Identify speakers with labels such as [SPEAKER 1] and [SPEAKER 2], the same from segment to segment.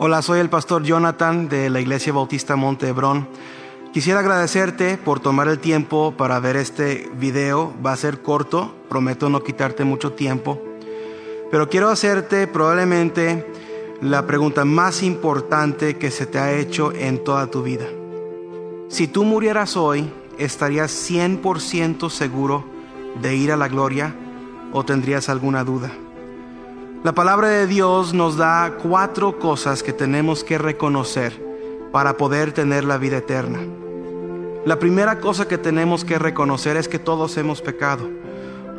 [SPEAKER 1] Hola, soy el pastor Jonathan de la Iglesia Bautista Monte Hebrón. Quisiera agradecerte por tomar el tiempo para ver este video. Va a ser corto, prometo no quitarte mucho tiempo. Pero quiero hacerte probablemente la pregunta más importante que se te ha hecho en toda tu vida. Si tú murieras hoy, ¿estarías 100% seguro de ir a la gloria o tendrías alguna duda? La palabra de Dios nos da cuatro cosas que tenemos que reconocer para poder tener la vida eterna. La primera cosa que tenemos que reconocer es que todos hemos pecado.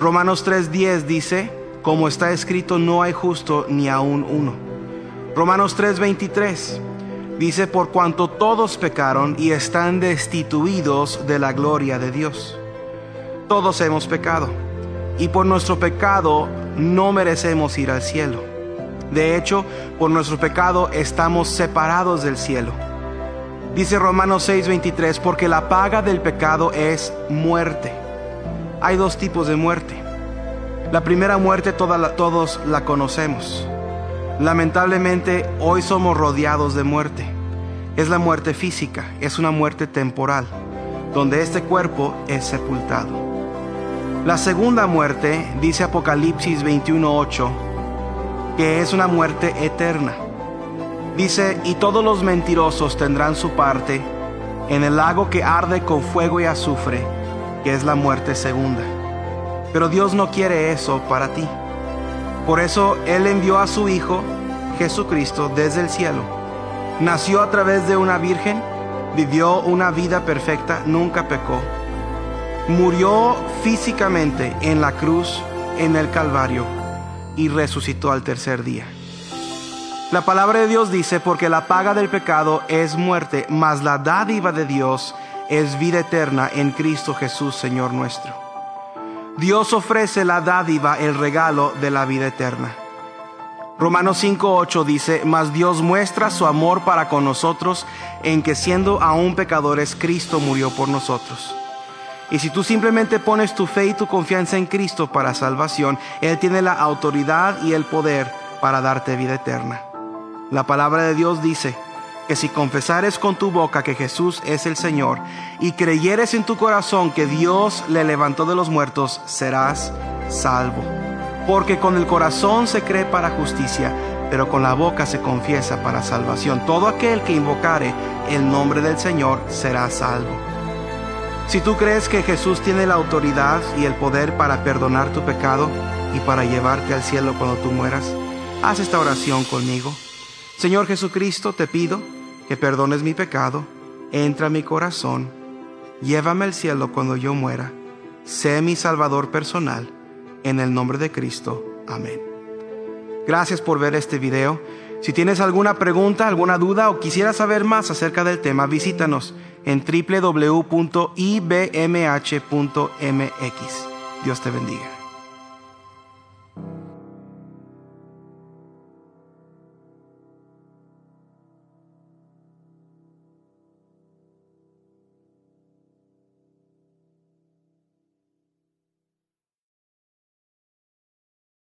[SPEAKER 1] Romanos 3:10 dice, como está escrito, no hay justo ni aún uno. Romanos 3:23 dice, por cuanto todos pecaron y están destituidos de la gloria de Dios. Todos hemos pecado y por nuestro pecado no merecemos ir al cielo. De hecho, por nuestro pecado estamos separados del cielo. Dice Romanos 6:23, porque la paga del pecado es muerte. Hay dos tipos de muerte. La primera muerte todos la conocemos. Lamentablemente hoy somos rodeados de muerte. Es la muerte física, es una muerte temporal, donde este cuerpo es sepultado. La segunda muerte, dice Apocalipsis 21:8, que es una muerte eterna. Dice, y todos los mentirosos tendrán su parte en el lago que arde con fuego y azufre, que es la muerte segunda. Pero Dios no quiere eso para ti. Por eso Él envió a su Hijo, Jesucristo, desde el cielo. Nació a través de una virgen, vivió una vida perfecta, nunca pecó murió físicamente en la cruz, en el Calvario, y resucitó al tercer día. La palabra de Dios dice, porque la paga del pecado es muerte, mas la dádiva de Dios es vida eterna en Cristo Jesús, Señor nuestro. Dios ofrece la dádiva, el regalo de la vida eterna. Romanos 5.8 dice, mas Dios muestra su amor para con nosotros en que siendo aún pecadores, Cristo murió por nosotros. Y si tú simplemente pones tu fe y tu confianza en Cristo para salvación, Él tiene la autoridad y el poder para darte vida eterna. La palabra de Dios dice que si confesares con tu boca que Jesús es el Señor y creyeres en tu corazón que Dios le levantó de los muertos, serás salvo. Porque con el corazón se cree para justicia, pero con la boca se confiesa para salvación. Todo aquel que invocare el nombre del Señor será salvo. Si tú crees que Jesús tiene la autoridad y el poder para perdonar tu pecado y para llevarte al cielo cuando tú mueras, haz esta oración conmigo. Señor Jesucristo, te pido que perdones mi pecado, entra a mi corazón, llévame al cielo cuando yo muera, sé mi Salvador personal, en el nombre de Cristo. Amén. Gracias por ver este video. Si tienes alguna pregunta, alguna duda o quisieras saber más acerca del tema, visítanos en www.ibmh.mx. Dios te bendiga.